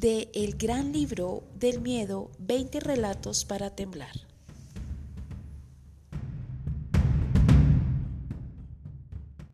de El gran libro del miedo, 20 relatos para temblar.